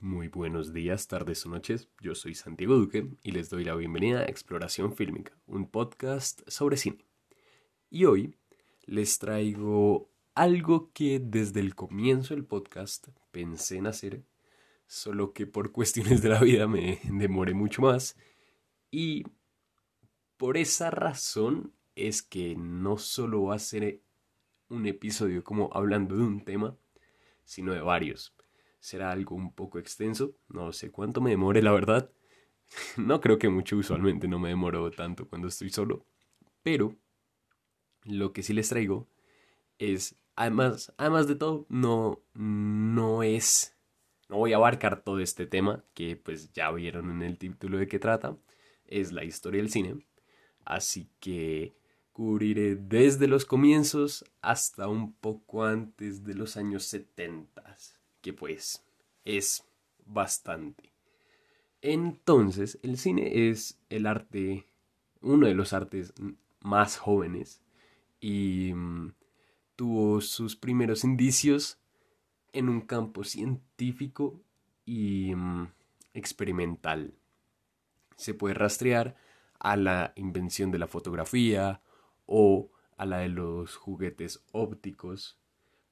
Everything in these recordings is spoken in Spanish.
Muy buenos días, tardes o noches. Yo soy Santiago Duque y les doy la bienvenida a Exploración Fílmica, un podcast sobre cine. Y hoy les traigo algo que desde el comienzo del podcast pensé en hacer, solo que por cuestiones de la vida me demoré mucho más. Y por esa razón es que no solo va a ser un episodio como hablando de un tema, sino de varios. Será algo un poco extenso, no sé cuánto me demore la verdad. No creo que mucho usualmente no me demoro tanto cuando estoy solo, pero lo que sí les traigo es, además, además de todo, no, no es, voy a abarcar todo este tema, que pues ya vieron en el título de qué trata, es la historia del cine, así que cubriré desde los comienzos hasta un poco antes de los años 70, que pues es bastante. Entonces, el cine es el arte, uno de los artes más jóvenes y mm, tuvo sus primeros indicios en un campo científico y mm, experimental. Se puede rastrear a la invención de la fotografía o a la de los juguetes ópticos,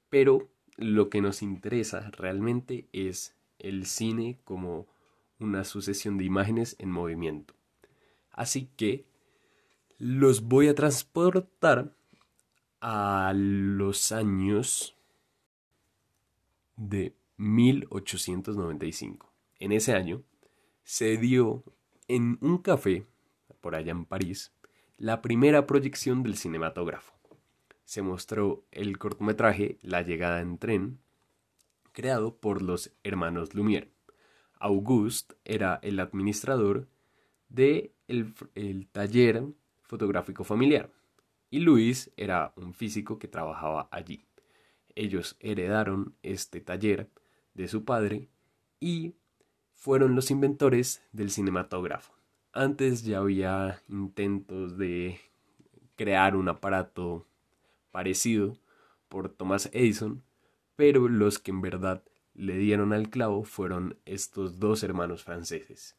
pero lo que nos interesa realmente es el cine como una sucesión de imágenes en movimiento. Así que los voy a transportar a los años de 1895. En ese año se dio en un café, por allá en París, la primera proyección del cinematógrafo. Se mostró el cortometraje La llegada en tren, creado por los hermanos Lumière. Auguste era el administrador de el taller fotográfico familiar y Luis era un físico que trabajaba allí. Ellos heredaron este taller de su padre y fueron los inventores del cinematógrafo. Antes ya había intentos de crear un aparato parecido por Thomas Edison, pero los que en verdad le dieron al clavo fueron estos dos hermanos franceses,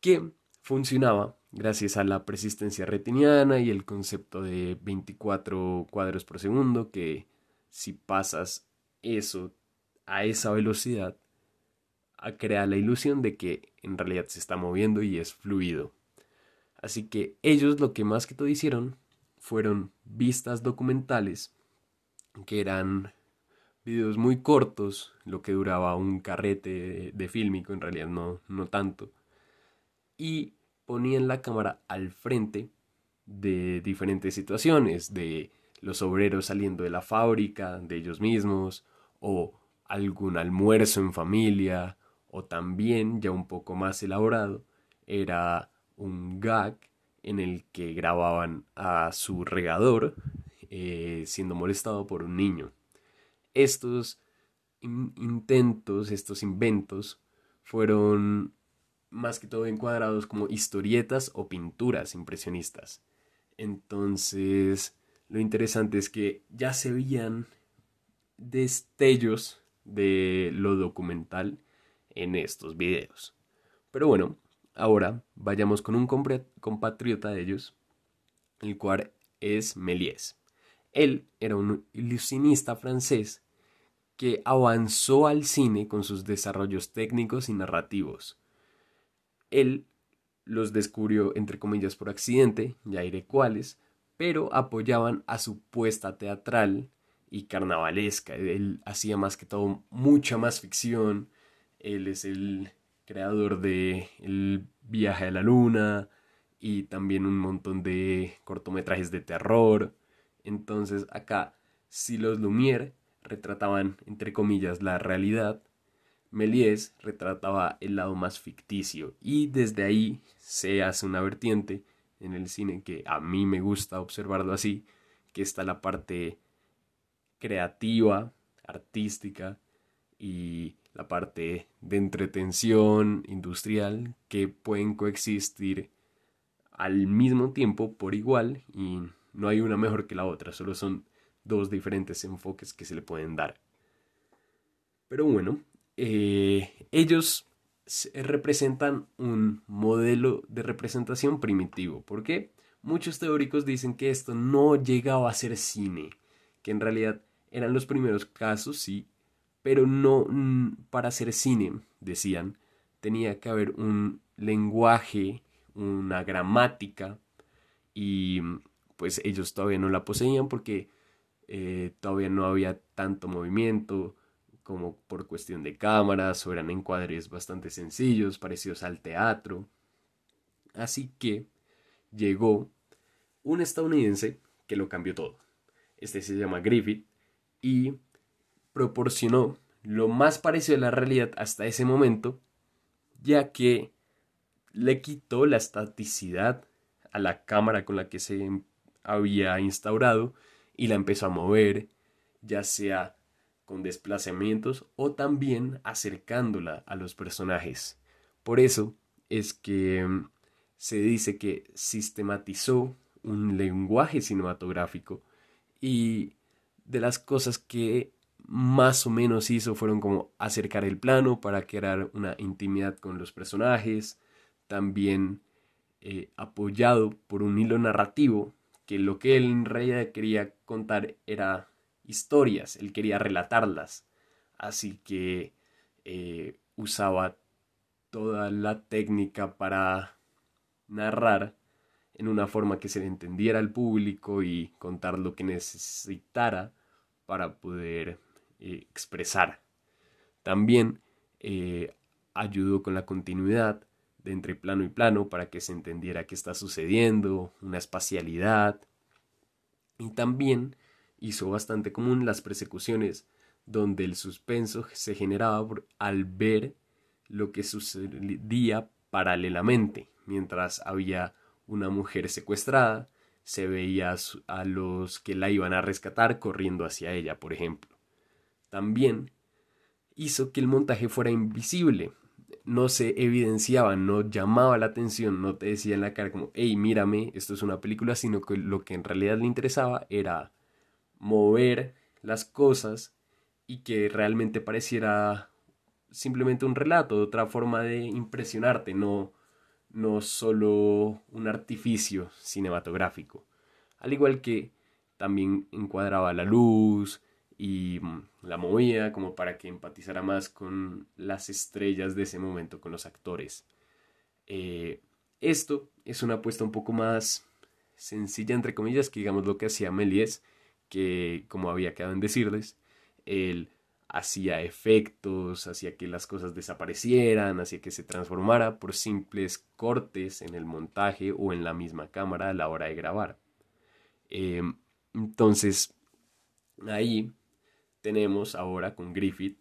que funcionaba gracias a la persistencia retiniana y el concepto de 24 cuadros por segundo, que si pasas eso a esa velocidad, crea la ilusión de que en realidad se está moviendo y es fluido. Así que ellos lo que más que todo hicieron fueron vistas documentales, que eran videos muy cortos, lo que duraba un carrete de, fílmico, en realidad no, no tanto, y ponían la cámara al frente de diferentes situaciones, de los obreros saliendo de la fábrica, de ellos mismos, o algún almuerzo en familia, o también, ya un poco más elaborado, era un gag en el que grababan a su regador eh, siendo molestado por un niño. Estos intentos, estos inventos, fueron más que todo encuadrados como historietas o pinturas impresionistas. Entonces, lo interesante es que ya se veían destellos de lo documental en estos videos. Pero bueno, ahora vayamos con un compatriota de ellos, el cual es Méliès. Él era un ilusionista francés que avanzó al cine con sus desarrollos técnicos y narrativos él los descubrió entre comillas por accidente, ya diré cuáles, pero apoyaban a su puesta teatral y carnavalesca. Él hacía más que todo mucha más ficción. Él es el creador de El viaje a la luna y también un montón de cortometrajes de terror. Entonces acá, si los Lumière retrataban entre comillas la realidad, Méliès retrataba el lado más ficticio y desde ahí se hace una vertiente en el cine que a mí me gusta observarlo así, que está la parte creativa, artística y la parte de entretención industrial que pueden coexistir al mismo tiempo por igual y no hay una mejor que la otra, solo son dos diferentes enfoques que se le pueden dar. Pero bueno, eh, ellos representan un modelo de representación primitivo. ¿Por qué? Muchos teóricos dicen que esto no llegaba a ser cine, que en realidad eran los primeros casos, sí, pero no para hacer cine, decían, tenía que haber un lenguaje, una gramática, y pues ellos todavía no la poseían porque eh, todavía no había tanto movimiento como por cuestión de cámaras o eran encuadres bastante sencillos, parecidos al teatro. Así que llegó un estadounidense que lo cambió todo. Este se llama Griffith y proporcionó lo más parecido a la realidad hasta ese momento, ya que le quitó la estaticidad a la cámara con la que se había instaurado y la empezó a mover, ya sea con desplazamientos o también acercándola a los personajes. Por eso es que mm, se dice que sistematizó un lenguaje cinematográfico y de las cosas que más o menos hizo fueron como acercar el plano para crear una intimidad con los personajes, también eh, apoyado por un hilo narrativo que lo que él en realidad quería contar era historias, él quería relatarlas, así que eh, usaba toda la técnica para narrar en una forma que se le entendiera al público y contar lo que necesitara para poder eh, expresar. También eh, ayudó con la continuidad de entre plano y plano para que se entendiera qué está sucediendo, una espacialidad. Y también hizo bastante común las persecuciones donde el suspenso se generaba al ver lo que sucedía paralelamente, mientras había una mujer secuestrada, se veía a los que la iban a rescatar corriendo hacia ella, por ejemplo. También hizo que el montaje fuera invisible, no se evidenciaba, no llamaba la atención, no te decía en la cara como, hey, mírame, esto es una película, sino que lo que en realidad le interesaba era mover las cosas y que realmente pareciera simplemente un relato, otra forma de impresionarte, no, no solo un artificio cinematográfico. Al igual que también encuadraba la luz y mm, la movía como para que empatizara más con las estrellas de ese momento, con los actores. Eh, esto es una apuesta un poco más sencilla, entre comillas, que digamos lo que hacía Méliès, que como había quedado en decirles, él hacía efectos, hacía que las cosas desaparecieran, hacía que se transformara por simples cortes en el montaje o en la misma cámara a la hora de grabar. Em, entonces, ahí tenemos ahora con Griffith,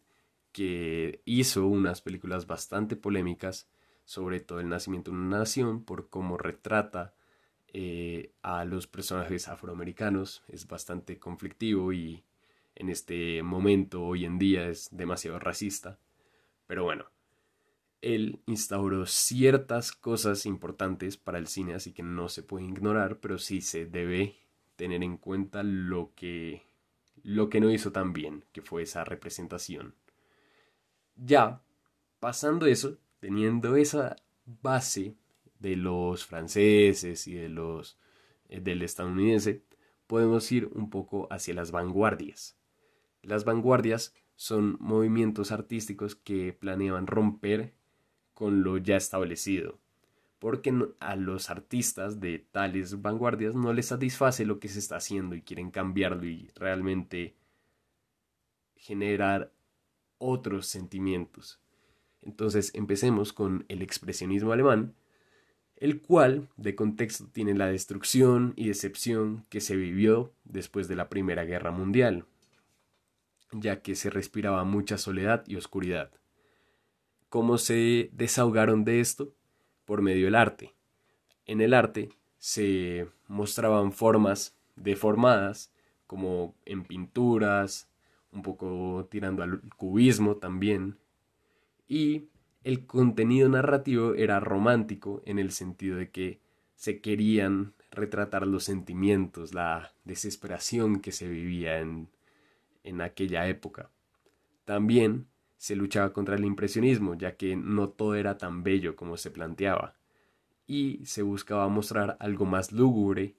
que hizo unas películas bastante polémicas sobre todo el nacimiento de una nación, por cómo retrata eh, a los personajes afroamericanos. Es bastante conflictivo y en este momento, hoy en día, es demasiado racista. Pero bueno, él instauró ciertas cosas importantes para el cine, así que no se puede ignorar, pero sí se debe tener en cuenta lo que, lo que no hizo tan bien, que fue esa representación. Ya, pasando eso, teniendo esa base de los franceses y de los eh, del estadounidense, podemos ir un poco hacia las vanguardias. Las vanguardias son movimientos artísticos que planeaban romper con lo ya establecido, porque a los artistas de tales vanguardias no les satisface lo que se está haciendo y quieren cambiarlo y realmente generar otros sentimientos. Entonces empecemos con el expresionismo alemán, el cual de contexto tiene la destrucción y decepción que se vivió después de la Primera Guerra Mundial, ya que se respiraba mucha soledad y oscuridad. ¿Cómo se desahogaron de esto? Por medio del arte. En el arte se mostraban formas deformadas, como en pinturas, un poco tirando al cubismo también, y el contenido narrativo era romántico en el sentido de que se querían retratar los sentimientos, la desesperación que se vivía en, en aquella época. También se luchaba contra el impresionismo, ya que no todo era tan bello como se planteaba, y se buscaba mostrar algo más lúgubre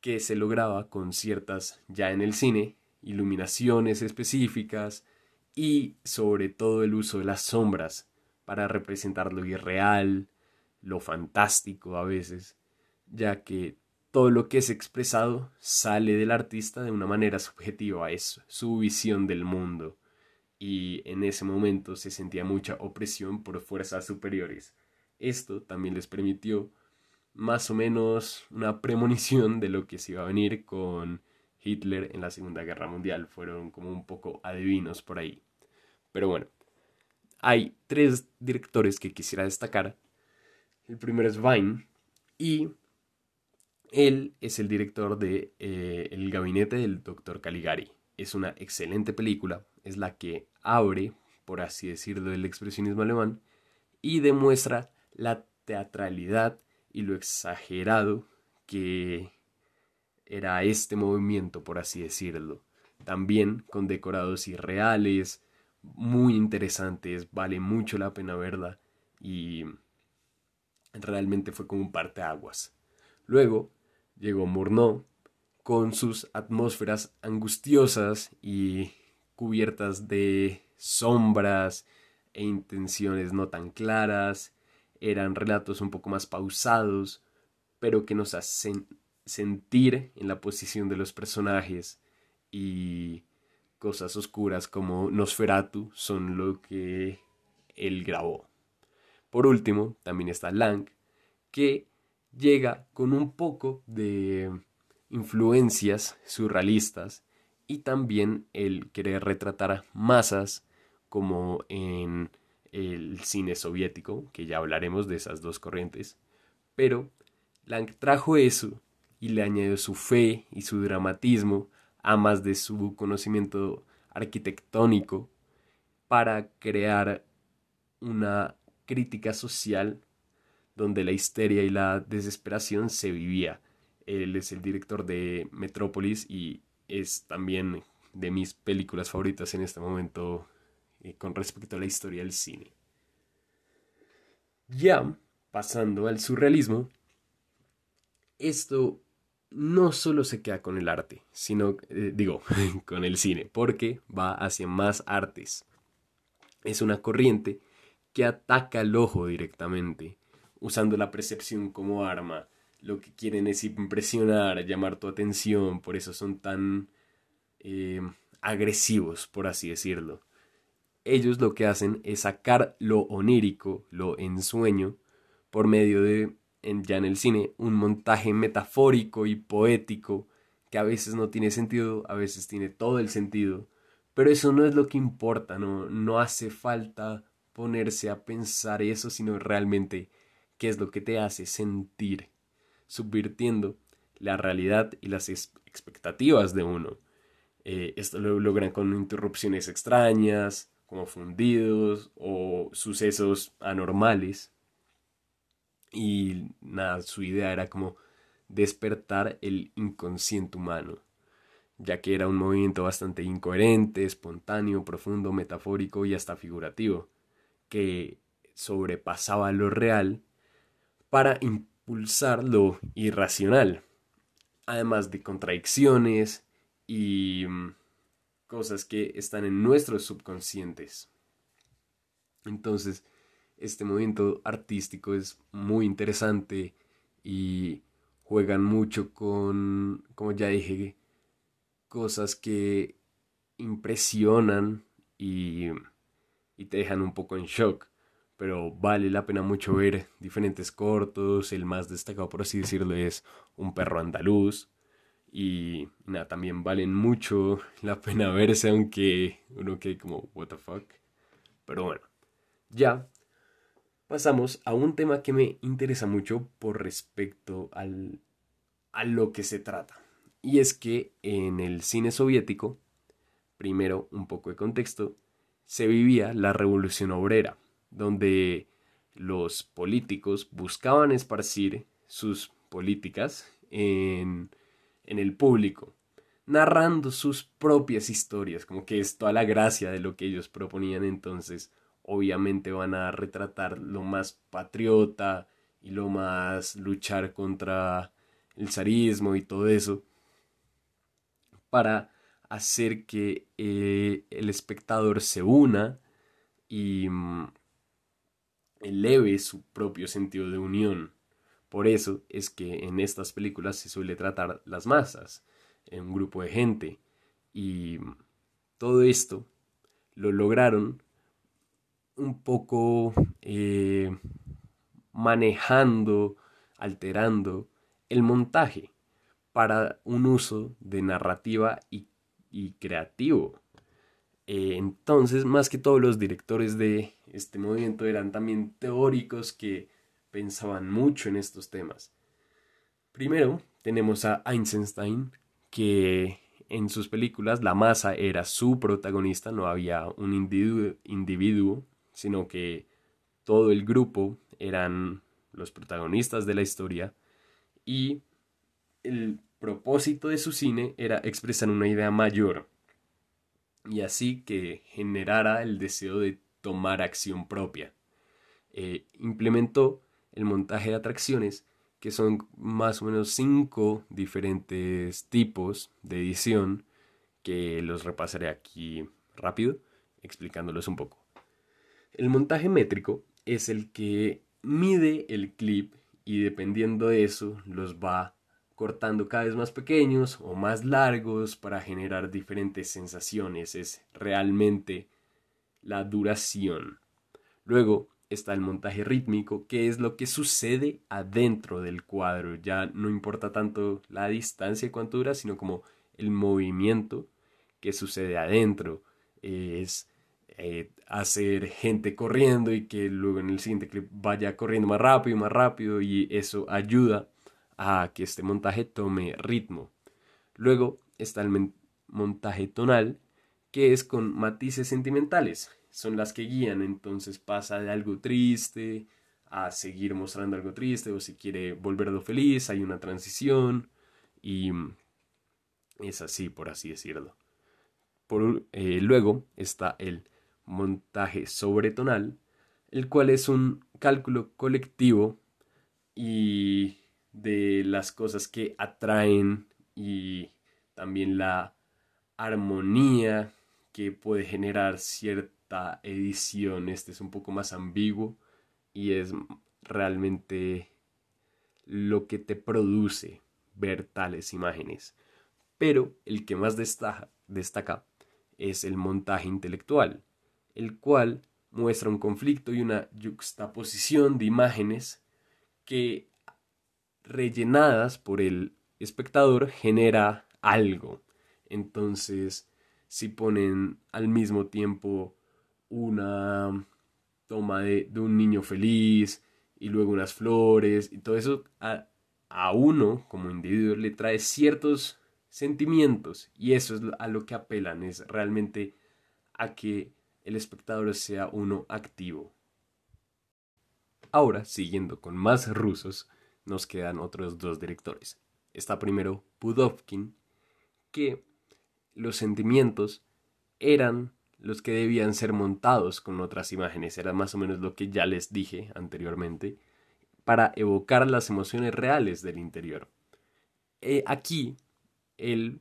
que se lograba con ciertas, ya en el cine, iluminaciones específicas y sobre todo el uso de las sombras para representar lo irreal, lo fantástico a veces, ya que todo lo que es expresado sale del artista de una manera subjetiva, es su visión del mundo, y en ese momento se sentía mucha opresión por fuerzas superiores. Esto también les permitió más o menos una premonición de lo que se iba a venir con Hitler en la Segunda Guerra Mundial. Fueron como un poco adivinos por ahí. Pero bueno, hay tres directores que quisiera destacar. El primero es Vine y él es el director de eh, El gabinete del Dr. Caligari. Es una excelente película, es la que abre, por así decirlo, el expresionismo alemán y demuestra la teatralidad y lo exagerado que era este movimiento, por así decirlo. También con decorados irreales, muy interesantes, vale mucho la pena verla y realmente fue como un parteaguas. Luego llegó Murnau con sus atmósferas angustiosas y cubiertas de sombras e intenciones no tan claras. Eran relatos un poco más pausados, pero que nos hacen sentir en la posición de los personajes y cosas oscuras como Nosferatu son lo que él grabó. Por último, también está Lang, que llega con un poco de influencias surrealistas y también el querer retratar masas como en el cine soviético, que ya hablaremos de esas dos corrientes, pero Lang trajo eso y le añadió su fe y su dramatismo, a más de su conocimiento arquitectónico, para crear una crítica social donde la histeria y la desesperación se vivía. Él es el director de Metrópolis y es también de mis películas favoritas en este momento eh, con respecto a la historia del cine. Ya pasando al surrealismo, esto no solo se queda con el arte, sino, eh, digo, con el cine, porque va hacia más artes. Es una corriente que ataca al ojo directamente, usando la percepción como arma. Lo que quieren es impresionar, llamar tu atención, por eso son tan eh, agresivos, por así decirlo. Ellos lo que hacen es sacar lo onírico, lo ensueño, por medio de ya en el cine, un montaje metafórico y poético que a veces no tiene sentido, a veces tiene todo el sentido, pero eso no es lo que importa, no, no hace falta ponerse a pensar eso, sino realmente qué es lo que te hace sentir, subvirtiendo la realidad y las expectativas de uno. Eh, esto lo logran con interrupciones extrañas, como fundidos o sucesos anormales y nada, su idea era como despertar el inconsciente humano, ya que era un movimiento bastante incoherente, espontáneo, profundo, metafórico y hasta figurativo, que sobrepasaba lo real para impulsar lo irracional, además de contradicciones y mm, cosas que están en nuestros subconscientes. Entonces, este movimiento artístico es muy interesante y juegan mucho con, como ya dije, cosas que impresionan y, te dejan un poco en shock. Pero vale la pena mucho ver diferentes cortos. El más destacado, por así decirlo, es Un perro andaluz. Y nada, también valen mucho la pena verse, aunque uno quede como, what the fuck. Pero bueno, ya pasamos a un tema que me interesa mucho por respecto al, a lo que se trata. Y es que en el cine soviético, primero un poco de contexto, se vivía la revolución obrera, donde los políticos buscaban esparcir sus políticas en, en el público, narrando sus propias historias, como que es toda la gracia de lo que ellos proponían entonces. Obviamente van a retratar lo más patriota y lo más luchar contra el zarismo y todo eso para hacer que eh, el espectador se una y mm, eleve su propio sentido de unión. Por eso es que en estas películas se suele tratar las masas, un grupo de gente. Y mm, todo esto lo lograron un poco eh, manejando, alterando el montaje para un uso de narrativa y y creativo. Eh, entonces, más que todos los directores de este movimiento eran también teóricos que pensaban mucho en estos temas. Primero, tenemos a Einstein, que en sus películas la masa era su protagonista, no había un individuo, individuo sino que todo el grupo eran los protagonistas de la historia y el propósito de su cine era expresar una idea mayor y así que generara el deseo de tomar acción propia. Eh, implementó el montaje de atracciones, que son más o menos cinco diferentes tipos de edición, que los repasaré aquí rápido, explicándolos un poco. El montaje métrico es el que mide el clip y dependiendo de eso los va cortando cada vez más pequeños o más largos para generar diferentes sensaciones. Es realmente la duración. Luego está el montaje rítmico, que es lo que sucede adentro del cuadro. Ya no importa tanto la distancia y cuánto dura, sino como el movimiento que sucede adentro. Es eh, hacer gente corriendo y que luego en el siguiente clip vaya corriendo más rápido y más rápido y eso ayuda a que este montaje tome ritmo. Luego está el montaje tonal, que es con matices sentimentales. Son las que guían, entonces pasa de algo triste a seguir mostrando algo triste o si quiere volverlo feliz, hay una transición y es así, por así decirlo. Eh, luego está el montaje sobretonal, el cual es un cálculo colectivo y de las cosas que atraen y también la armonía que puede generar cierta edición. Este es un poco más ambiguo y es realmente lo que te produce ver tales imágenes. Pero el que más destaca, destaca es el montaje intelectual, el cual muestra un conflicto y una juxtaposición de imágenes que rellenadas por el espectador genera algo. Entonces, si ponen al mismo tiempo una toma de, un niño feliz y luego unas flores y todo eso, a, a uno como individuo le trae ciertos sentimientos y eso es a lo que apelan, es realmente a que el espectador sea uno activo. Ahora, siguiendo con más rusos, nos quedan otros dos directores. Está primero Pudovkin, que los sentimientos eran los que debían ser montados con otras imágenes, era más o menos lo que ya les dije anteriormente, para evocar las emociones reales del interior. Eh, aquí, él,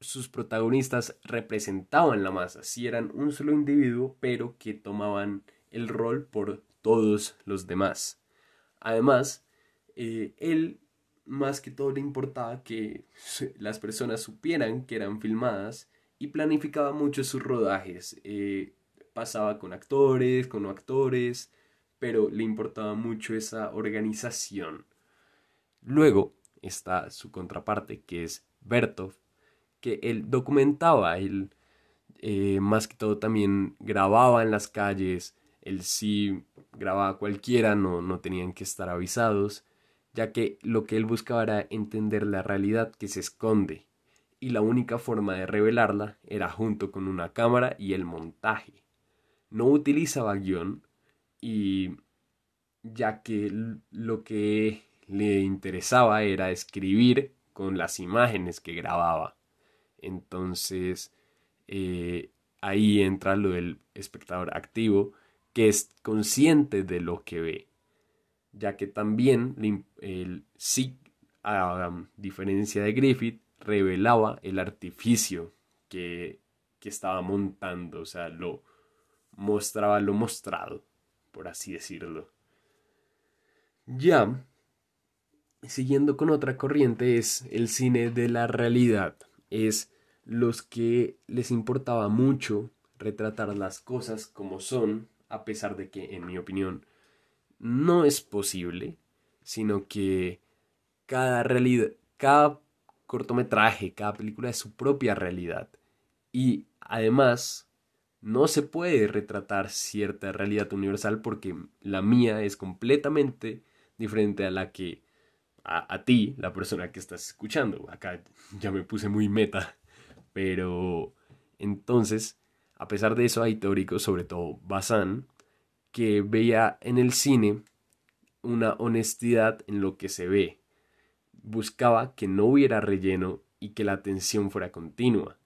sus protagonistas representaban la masa, si eran un solo individuo, pero que tomaban el rol por todos los demás. Además, eh, él más que todo le importaba que las personas supieran que eran filmadas y planificaba mucho sus rodajes. Eh, pasaba con actores, con no actores, pero le importaba mucho esa organización. Luego está su contraparte, que es Bertov, que él documentaba, él eh, más que todo también grababa en las calles, él sí grababa cualquiera, no, no tenían que estar avisados ya que lo que él buscaba era entender la realidad que se esconde y la única forma de revelarla era junto con una cámara y el montaje. No utilizaba guion y ya que lo que le interesaba era escribir con las imágenes que grababa. Entonces, eh, ahí entra lo del espectador activo, que es consciente de lo que ve, ya que también el, sí, a diferencia de Griffith, revelaba el artificio que, que estaba montando, o sea, lo mostraba lo mostrado, por así decirlo. Ya, siguiendo con otra corriente, es el cine de la realidad. Es los que les importaba mucho retratar las cosas como son, a pesar de que, en mi opinión, no es posible, sino que cada realidad, cada cortometraje, cada película es su propia realidad. Y además, no se puede retratar cierta realidad universal porque la mía es completamente diferente a la que a, ti, la persona que estás escuchando. Acá ya me puse muy meta, pero entonces, a pesar de eso, hay teóricos, sobre todo Bazán, que veía en el cine una honestidad en lo que se ve. Buscaba que no hubiera relleno y que la atención fuera continua.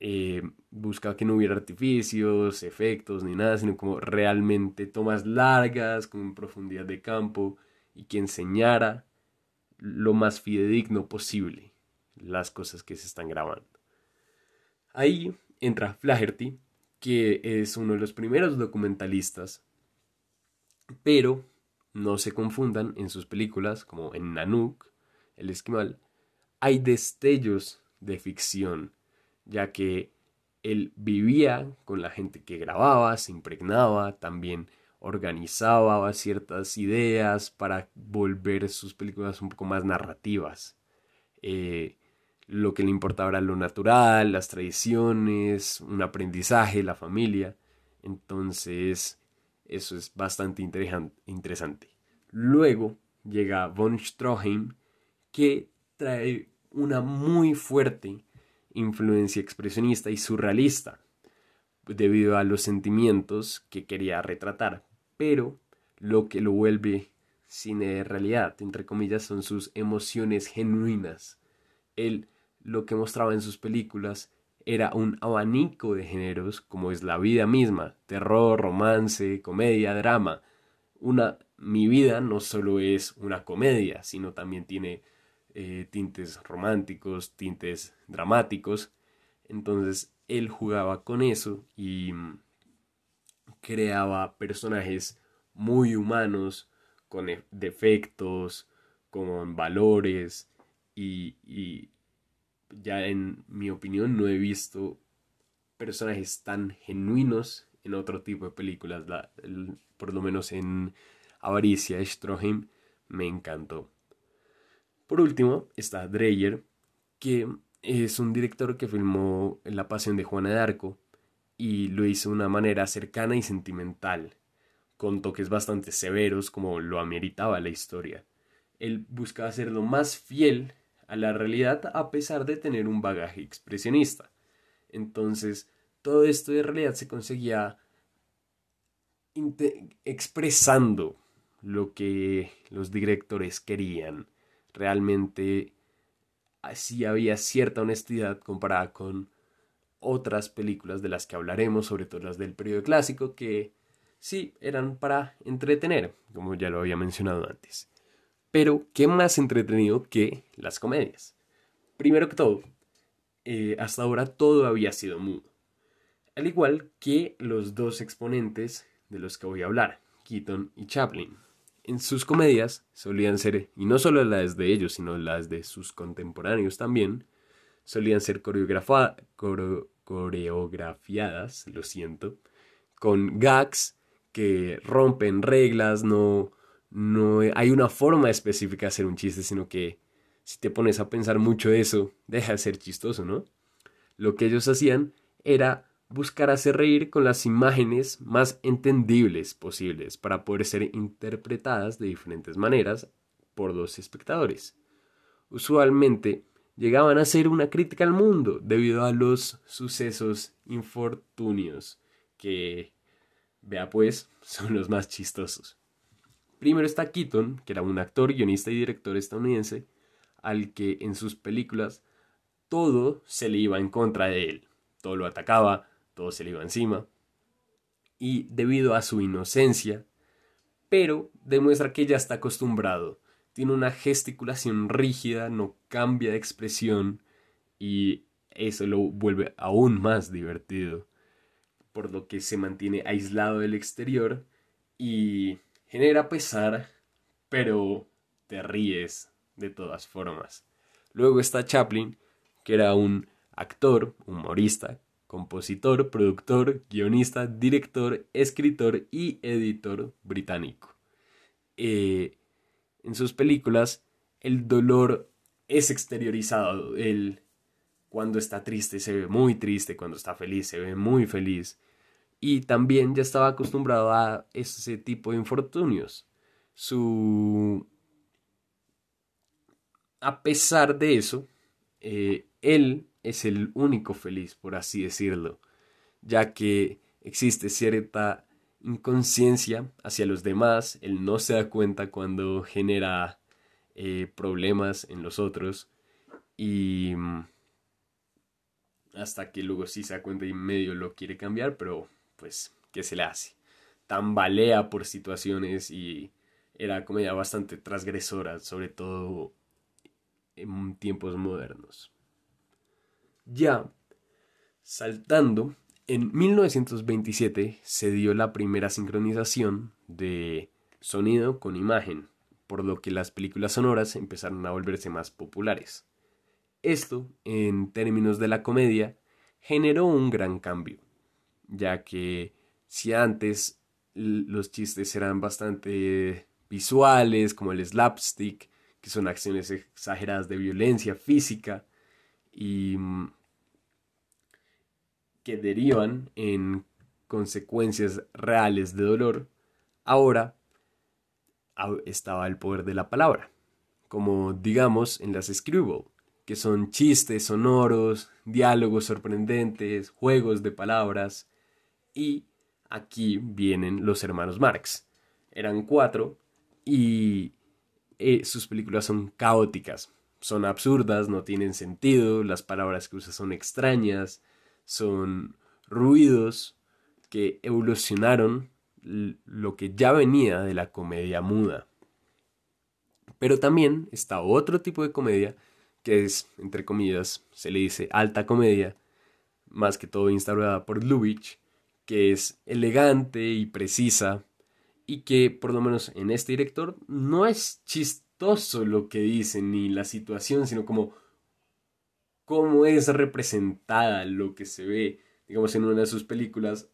Eh, buscaba que no hubiera artificios, efectos ni nada, sino como realmente tomas largas, con profundidad de campo y que enseñara lo más fidedigno posible las cosas que se están grabando. Ahí entra Flaherty, que es uno de los primeros documentalistas, pero no se confundan en sus películas, como en Nanook, El Esquimal, hay destellos de ficción, ya que él vivía con la gente que grababa, se impregnaba, también organizaba ciertas ideas para volver sus películas un poco más narrativas. Eh, lo que le importaba era lo natural, las tradiciones, un aprendizaje, la familia. Entonces, eso es bastante interesante. Luego llega von Stroheim, que trae una muy fuerte influencia expresionista y surrealista, debido a los sentimientos que quería retratar pero lo que lo vuelve cine de realidad, entre comillas, son sus emociones genuinas. Él lo que mostraba en sus películas era un abanico de géneros como es la vida misma, terror, romance, comedia, drama. Una mi vida no solo es una comedia, sino también tiene eh, tintes románticos, tintes dramáticos. Entonces él jugaba con eso y mm, creaba personajes muy humanos, con e, defectos, con valores y, y ya en mi opinión no he visto personajes tan genuinos en otro tipo de películas. por lo menos en Avaricia, Stroheim me encantó. Por último está Dreyer, que es un director que filmó La Pasión de Juana de Arco y lo hizo de una manera cercana y sentimental, con toques bastante severos como lo ameritaba la historia. Él buscaba ser lo más fiel a la realidad a pesar de tener un bagaje expresionista. Entonces, todo esto de realidad se conseguía expresando lo que los directores querían. Realmente así había cierta honestidad comparada con otras películas de las que hablaremos, sobre todo las del periodo clásico, que sí eran para entretener, como ya lo había mencionado antes. Pero, ¿qué más entretenido que las comedias? Primero que todo, eh, hasta ahora todo había sido mudo. Al igual que los dos exponentes de los que voy a hablar, Keaton y Chaplin. En sus comedias solían ser, y no solo las de ellos, sino las de sus contemporáneos también, solían ser coreografadas coreografiadas, lo siento, con gags que rompen reglas, no, no hay una forma específica de hacer un chiste, sino que si te pones a pensar mucho eso, deja de ser chistoso, ¿no? Lo que ellos hacían era buscar hacer reír con las imágenes más entendibles posibles para poder ser interpretadas de diferentes maneras por los espectadores. Usualmente llegaban a ser una crítica al mundo debido a los sucesos infortunios que, vea pues, son los más chistosos. Primero está Keaton, que era un actor, guionista y director estadounidense, al que en sus películas todo se le iba en contra de él. Todo lo atacaba, todo se le iba encima. Y debido a su inocencia, pero demuestra que ya está acostumbrado. Tiene una gesticulación rígida, no cambia de expresión y eso lo vuelve aún más divertido. Por lo que se mantiene aislado del exterior y genera pesar, pero te ríes de todas formas. Luego está Chaplin, que era un actor, humorista, compositor, productor, guionista, director, escritor y editor británico. Eh, en sus películas, el dolor es exteriorizado. El, cuando está triste se ve muy triste, cuando está feliz se ve muy feliz y también ya estaba acostumbrado a ese tipo de infortunios. Su... A pesar de eso, eh, él es el único feliz, por así decirlo, ya que existe cierta inconsciencia hacia los demás, él no se da cuenta cuando genera eh, problemas en los otros y hasta que luego sí se da cuenta y medio lo quiere cambiar, pero pues, ¿qué se le hace? Tambalea por situaciones y era comedia bastante transgresora, sobre todo en tiempos modernos. Ya, saltando, en 1927 se dio la primera sincronización de sonido con imagen, por lo que las películas sonoras empezaron a volverse más populares. Esto, en términos de la comedia, generó un gran cambio ya que si antes los chistes eran bastante visuales, como el slapstick, que son acciones exageradas de violencia física y mm, que derivan en consecuencias reales de dolor, ahora estaba el poder de la palabra, como digamos en las Screwball, que son chistes sonoros, diálogos sorprendentes, juegos de palabras, y aquí vienen los hermanos Marx. Eran cuatro y eh, sus películas son caóticas, son absurdas, no tienen sentido, las palabras que usa son extrañas, son ruidos que evolucionaron lo que ya venía de la comedia muda. Pero también está otro tipo de comedia que es, entre comillas, se le dice alta comedia, más que todo instaurada por Lubitsch, que es elegante y precisa y que por lo menos en este director no es chistoso lo que dice ni la situación, sino como cómo es representada lo que se ve, digamos en una de sus películas,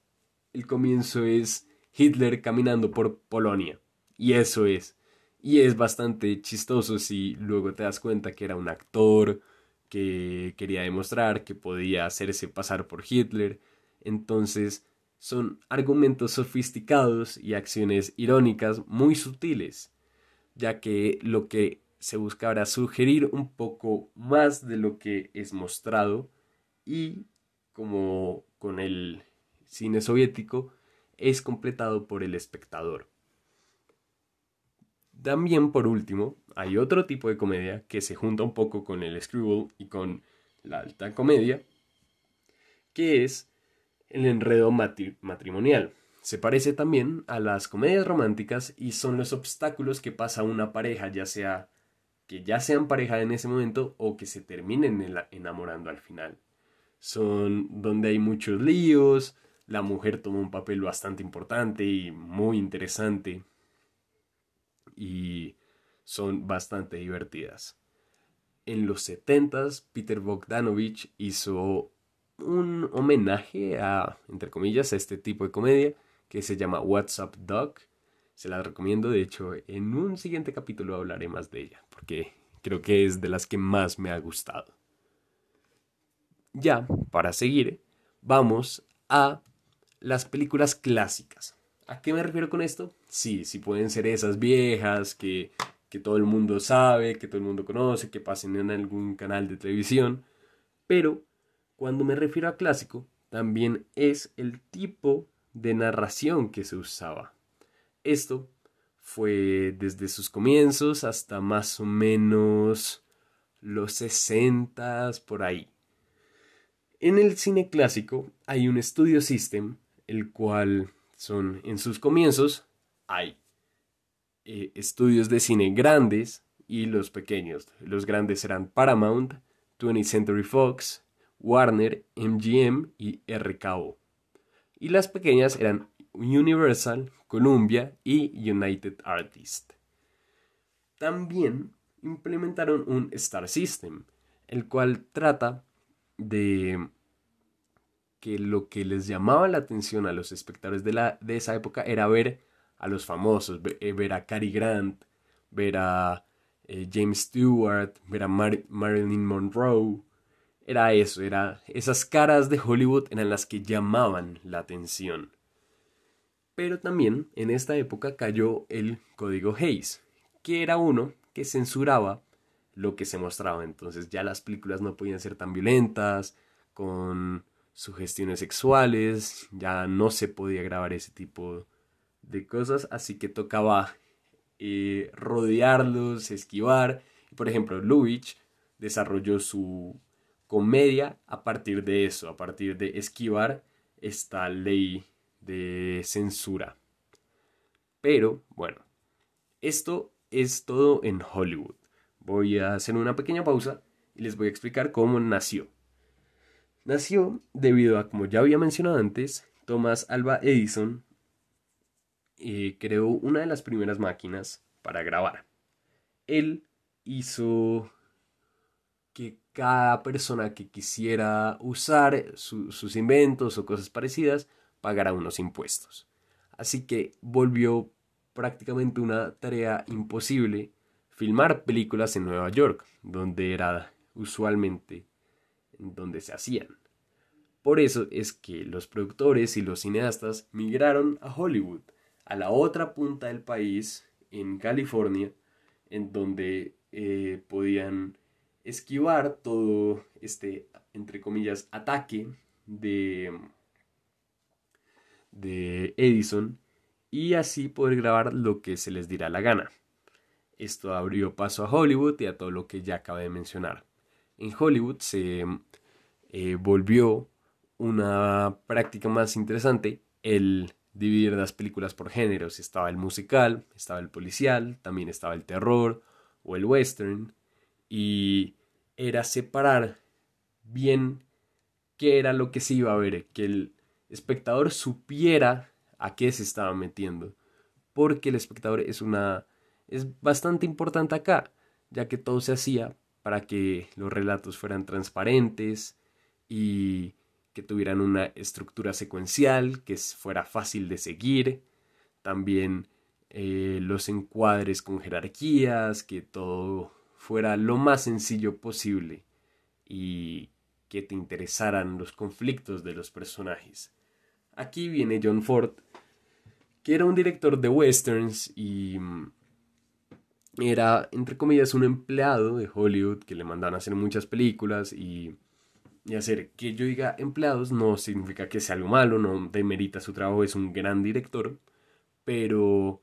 el comienzo es Hitler caminando por Polonia y eso es y es bastante chistoso si luego te das cuenta que era un actor que quería demostrar que podía hacerse pasar por Hitler. Entonces, son argumentos sofisticados y acciones irónicas muy sutiles, ya que lo que se busca era sugerir un poco más de lo que es mostrado y como con el cine soviético es completado por el espectador. También por último, hay otro tipo de comedia que se junta un poco con el screwball y con la alta comedia, que es el enredo matrimonial. Se parece también a las comedias románticas y son los obstáculos que pasa una pareja, ya sea que ya sean pareja en ese momento o que se terminen enamorando al final. Son donde hay muchos líos, la mujer toma un papel bastante importante y muy interesante y son bastante divertidas. En los 70 Peter Bogdanovich hizo un homenaje a, entre comillas, a este tipo de comedia que se llama What's Up Doc. Se la recomiendo, de hecho, en un siguiente capítulo hablaré más de ella, porque creo que es de las que más me ha gustado. Ya, para seguir, vamos a las películas clásicas. ¿A qué me refiero con esto? Sí, sí pueden ser esas viejas que que todo el mundo sabe, que todo el mundo conoce, que pasen en algún canal de televisión. Pero cuando me refiero a clásico, también es el tipo de narración que se usaba. Esto fue desde sus comienzos hasta más o menos los 60 por ahí. En el cine clásico hay un estudio system, el cual son en sus comienzos hay eh, estudios de cine grandes y los pequeños. Los grandes eran Paramount, 20th Century Fox, Warner, MGM y RKO. Y las pequeñas eran Universal, Columbia y United Artists. También implementaron un Star System, el cual trata de que lo que les llamaba la atención a los espectadores de, la, de esa época era ver a los famosos, eh, ver, a Cary Grant, ver a eh, James Stewart, ver a Marilyn Monroe. Era eso, era esas caras de Hollywood eran las que llamaban la atención. Pero también en esta época cayó el código Hayes, que era uno que censuraba lo que se mostraba. Entonces ya las películas no podían ser tan violentas, con sugestiones sexuales, ya no se podía grabar ese tipo de cosas, así que tocaba eh, rodearlos, esquivar. Por ejemplo, Lubitsch desarrolló su comedia a partir de eso, a partir de esquivar esta ley de censura. Pero bueno, esto es todo en Hollywood. Voy a hacer una pequeña pausa y les voy a explicar cómo nació. Nació debido a, como ya había mencionado antes, Thomas Alba Edison eh, creó una de las primeras máquinas para grabar. Él hizo que cada persona que quisiera usar sus inventos o cosas parecidas pagara unos impuestos. Así que volvió prácticamente una tarea imposible filmar películas en Nueva York, donde era usualmente donde se hacían. Por eso es que los productores y los cineastas migraron a Hollywood, a la otra punta del país, en California, en donde eh, podían esquivar todo este, entre comillas, ataque de de Edison y así poder grabar lo que se les dirá la gana. Esto abrió paso a Hollywood y a todo lo que ya acabé de mencionar. En Hollywood se eh, volvió una práctica más interesante el dividir las películas por géneros. Estaba el musical, estaba el policial, también estaba el terror o el western. Y era separar bien qué era lo que se iba a ver, que el espectador supiera a qué se estaba metiendo. Porque el espectador es una. es bastante importante acá, ya que todo se hacía para que los relatos fueran transparentes y que tuvieran una estructura secuencial, que fuera fácil de seguir. También eh, los encuadres con jerarquías, que todo fuera lo más sencillo posible y que te interesaran los conflictos de los personajes. Aquí viene John Ford, que era un director de westerns y mm, era, entre comillas, un empleado de Hollywood que le mandaban a hacer muchas películas y, y hacer que yo diga empleados no significa que sea algo malo, no demerita su trabajo, es un gran director, pero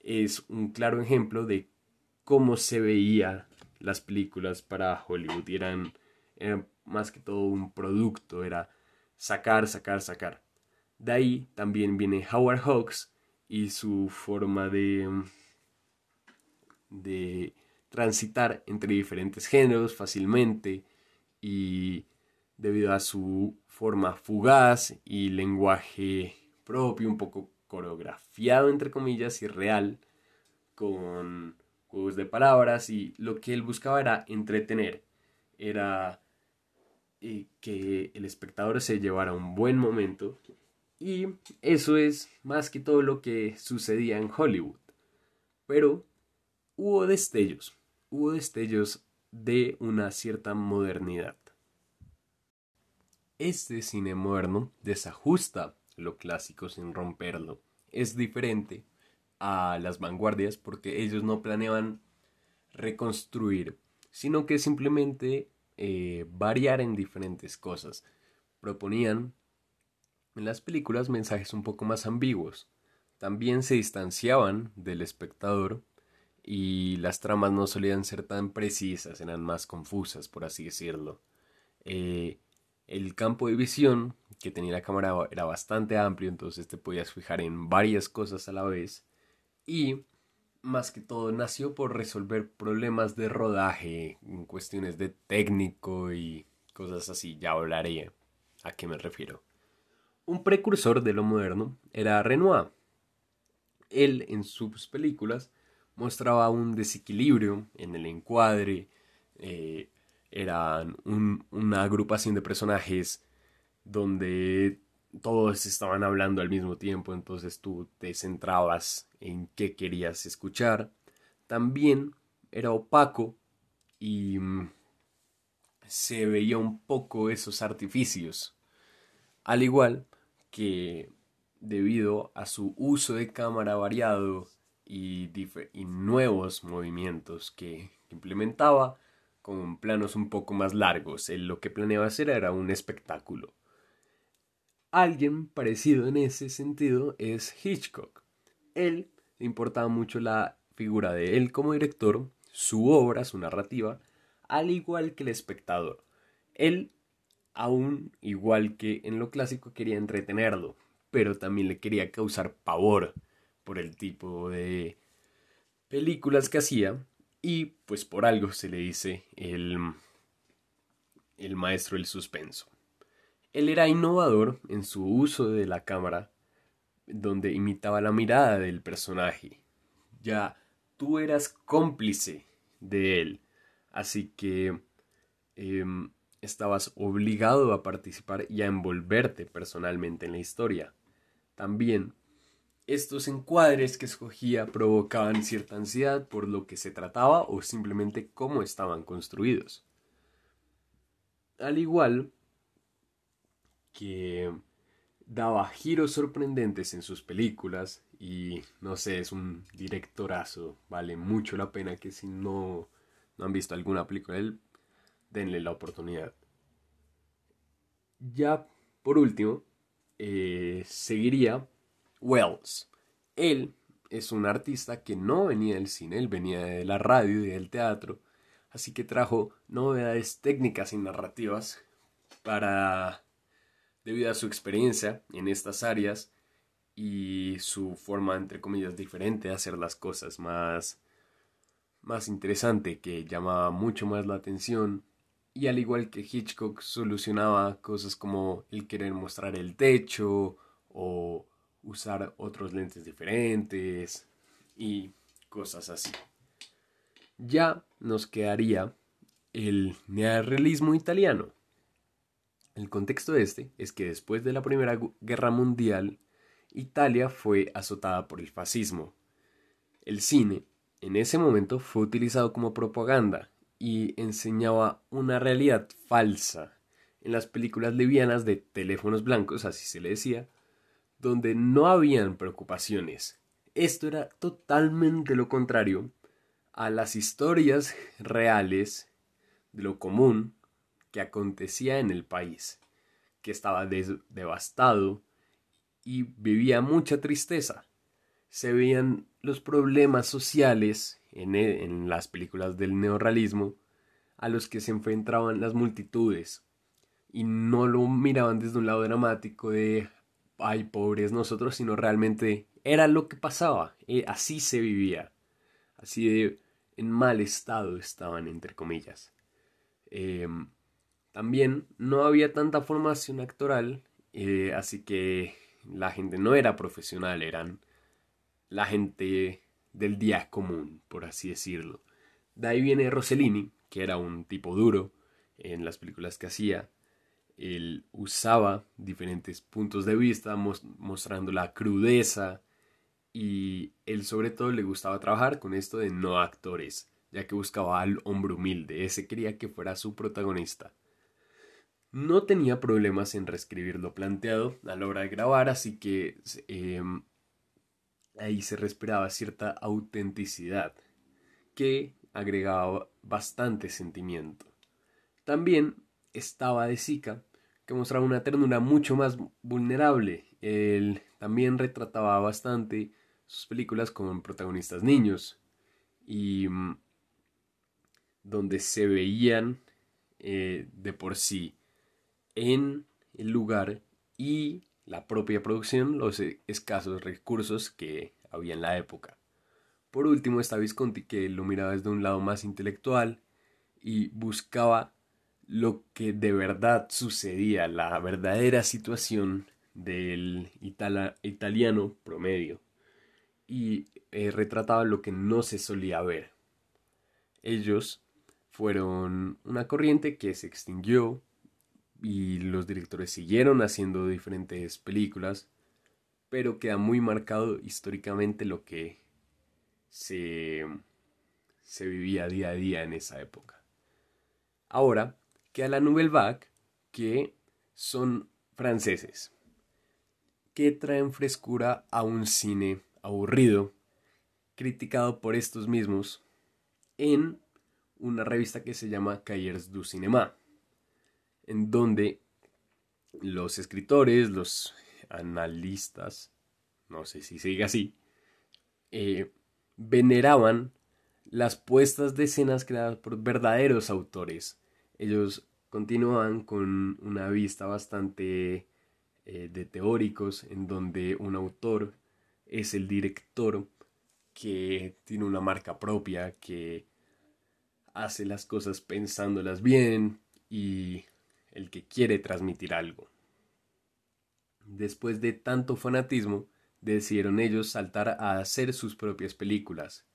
es un claro ejemplo de cómo se veía las películas para Hollywood y eran, eran más que todo un producto, era sacar, sacar, sacar. De ahí también viene Howard Hawks y su forma de, de transitar entre diferentes géneros fácilmente y debido a su forma fugaz y lenguaje propio, un poco coreografiado entre comillas y real, con juegos de palabras y lo que él buscaba era entretener, era eh, que el espectador se llevara un buen momento y eso es más que todo lo que sucedía en Hollywood. Pero hubo destellos, hubo destellos de una cierta modernidad. Este cine moderno desajusta lo clásico sin romperlo. Es diferente a las vanguardias porque ellos no planeaban reconstruir, sino que simplemente eh, variar en diferentes cosas. Proponían en las películas mensajes un poco más ambiguos. También se distanciaban del espectador y las tramas no solían ser tan precisas, eran más confusas, por así decirlo. Eh, el campo de visión que tenía la cámara era bastante amplio, entonces te podías fijar en varias cosas a la vez. Y más que todo nació por resolver problemas de rodaje, cuestiones de técnico y cosas así. Ya hablaré a qué me refiero. Un precursor de lo moderno era Renoir. Él en sus películas mostraba un desequilibrio en el encuadre, eh, eran una agrupación de personajes donde todos estaban hablando al mismo tiempo, entonces tú te centrabas en qué querías escuchar. También era opaco y mm, se veía un poco esos artificios. Al igual que debido a su uso de cámara variado y, nuevos movimientos que implementaba, con planos un poco más largos. Él lo que planeaba hacer era un espectáculo. Alguien parecido en ese sentido es Hitchcock. Él le importaba mucho la figura de él como director, su obra, su narrativa, al igual que el espectador. Él, aún igual que en lo clásico, quería entretenerlo, pero también le quería causar pavor por el tipo de películas que hacía y pues por algo se le dice el, el maestro del suspenso. Él era innovador en su uso de la cámara, donde imitaba la mirada del personaje. Ya tú eras cómplice de él, así que em, estabas obligado a participar y a envolverte personalmente en la historia. También estos encuadres que escogía provocaban cierta ansiedad por lo que se trataba o simplemente cómo estaban construidos. Al igual que daba giros sorprendentes en sus películas y no sé, es un directorazo, vale mucho la pena que si no, no han visto alguna película de él, denle la oportunidad. Ya por último, eh, seguiría Wells. Él es un artista que no venía del cine, él venía de la radio y del teatro, así que trajo novedades técnicas y narrativas para, debido a su experiencia en estas áreas y su forma, entre comillas, diferente de hacer las cosas más, más interesante, que llamaba mucho más la atención. Y al igual que Hitchcock solucionaba cosas como el querer mostrar el techo o usar otros lentes diferentes y cosas así. Ya nos quedaría el neorrealismo italiano. El contexto de este es que después de la Primera Guerra Mundial, Italia fue azotada por el fascismo. El cine en ese momento fue utilizado como propaganda y enseñaba una realidad falsa. En las películas livianas de teléfonos blancos, así se le decía, donde no habían preocupaciones. Esto era totalmente lo contrario a las historias reales de lo común que acontecía en el país, que estaba devastado y vivía mucha tristeza. Se veían los problemas sociales en, e, en las películas del neorrealismo a los que se enfrentaban las multitudes y no lo miraban desde un lado dramático de ay, pobres nosotros, sino realmente era lo que pasaba, eh, así se vivía, así en mal estado estaban, entre comillas. Em, también no había tanta formación actoral, eh, así que la gente no era profesional, eran la gente del día común, por así decirlo. De ahí viene Rossellini, que era un tipo duro en las películas que hacía, él usaba diferentes puntos de vista mostrando la crudeza y él sobre todo le gustaba trabajar con esto de no actores, ya que buscaba al hombre humilde, ese quería que fuera su protagonista. No tenía problemas en reescribir lo planteado a la hora de grabar, así que em, ahí se respiraba cierta autenticidad, que agregaba bastante sentimiento. También estaba de Zika, que mostraba una ternura mucho más vulnerable. Él también retrataba bastante sus películas con protagonistas niños y mm, donde se veían eh, de por sí en el lugar y la propia producción los escasos recursos que había en la época. Por último está Visconti que lo miraba desde un lado más intelectual y buscaba lo que de verdad sucedía, la verdadera situación del italiano promedio y eh, retrataba lo que no se solía ver. Ellos fueron una corriente que se extinguió y los directores siguieron haciendo diferentes películas, pero queda muy marcado históricamente lo que se, se vivía día a día en esa época. Ahora queda la Nouvelle Vague, que son franceses, que traen frescura a un cine aburrido, criticado por estos mismos, en una revista que se llama Cahiers du Cinéma, en donde los escritores, los analistas, no sé si diga así, eh, veneraban las puestas de escenas creadas por verdaderos autores. Ellos continúan con una vista bastante eh, de teóricos, en donde un autor es el director que tiene una marca propia, que hace las cosas pensándolas bien y el que quiere transmitir algo. Después de tanto fanatismo, decidieron ellos saltar a hacer sus propias películas,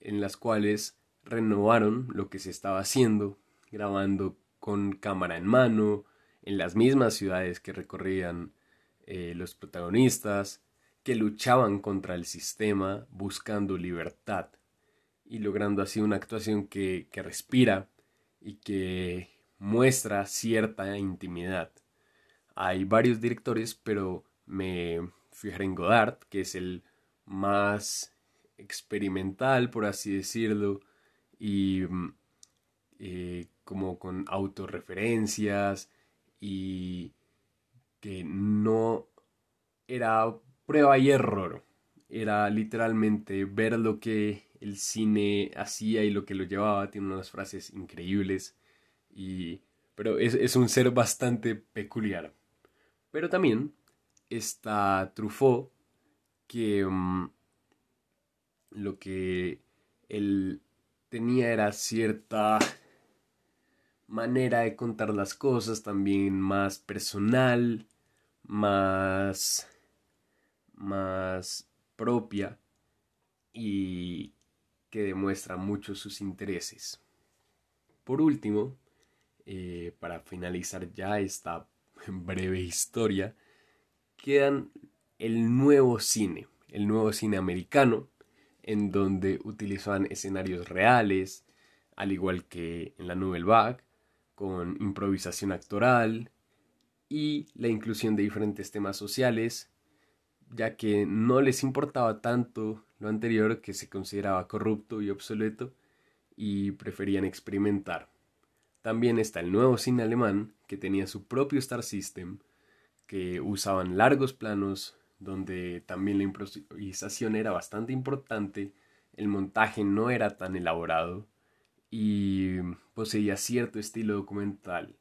en las cuales renovaron lo que se estaba haciendo, grabando con cámara en mano, en las mismas ciudades que recorrían eh, los protagonistas, que luchaban contra el sistema buscando libertad y logrando así una actuación que, que respira y que muestra cierta intimidad. Hay varios directores, pero me fijaré en Godard, que es el más experimental, por así decirlo, y mm, eh, como con autorreferencias y que no era prueba y error. Era literalmente ver lo que el cine hacía y lo que lo llevaba. Tiene unas frases increíbles. Y, pero es, es un ser bastante peculiar. Pero también está Truffaut, que mm, lo que él tenía era cierta manera de contar las cosas, también más personal, más más propia y que demuestra mucho sus intereses. Por último, eh, para finalizar ya esta breve historia, quedan el nuevo cine, el nuevo cine americano, en donde utilizaban escenarios reales, al igual que en la Nouvelle Vague, con improvisación actoral y la inclusión de diferentes temas sociales ya que no les importaba tanto lo anterior que se consideraba corrupto y obsoleto y preferían experimentar. También está el nuevo cine alemán, que tenía su propio Star System, que usaban largos planos, donde también la improvisación era bastante importante, el montaje no era tan elaborado y poseía cierto estilo documental.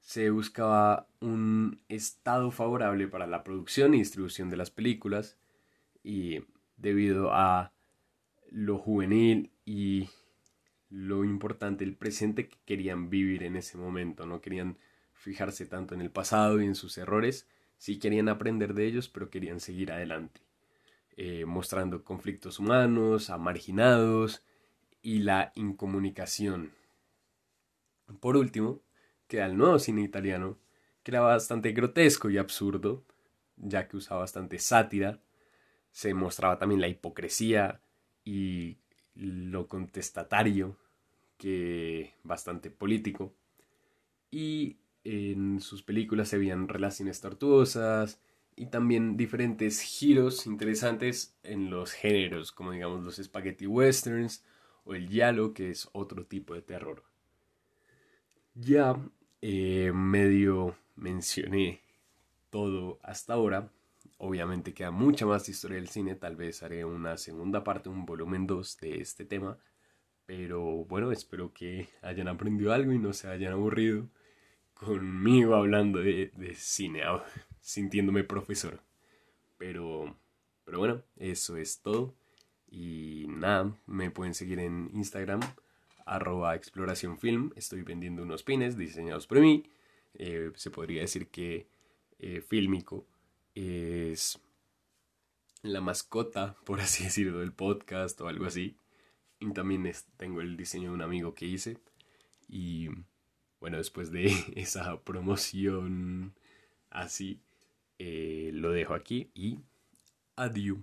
Se buscaba un estado favorable para la producción y distribución de las películas y debido a lo juvenil y lo importante, el presente que querían vivir en ese momento, no querían fijarse tanto en el pasado y en sus errores, sí querían aprender de ellos, pero querían seguir adelante, eh, mostrando conflictos humanos, a marginados y la incomunicación. Por último, que al nuevo cine italiano, que era bastante grotesco y absurdo, ya que usaba bastante sátira, se mostraba también la hipocresía y lo contestatario, que bastante político, y en sus películas se veían relaciones tortuosas y también diferentes giros interesantes en los géneros, como digamos los spaghetti westerns o el Yalo, que es otro tipo de terror. Ya eh, medio mencioné todo hasta ahora. Obviamente queda mucha más historia del cine, tal vez haré una segunda parte, un volumen 2 de este tema. Pero bueno, espero que hayan aprendido algo y no se hayan aburrido conmigo hablando de, cine, ah, sintiéndome profesor. Pero, pero bueno, eso es todo. Y nada, me pueden seguir en Instagram, arroba exploración film. Estoy vendiendo unos pines diseñados por mí. Eh, se podría decir que eh, Fílmico es la mascota, por así decirlo, del podcast o algo así. Y también tengo el diseño de un amigo que hice. Y bueno, después de esa promoción así, eh, lo dejo aquí y adiós.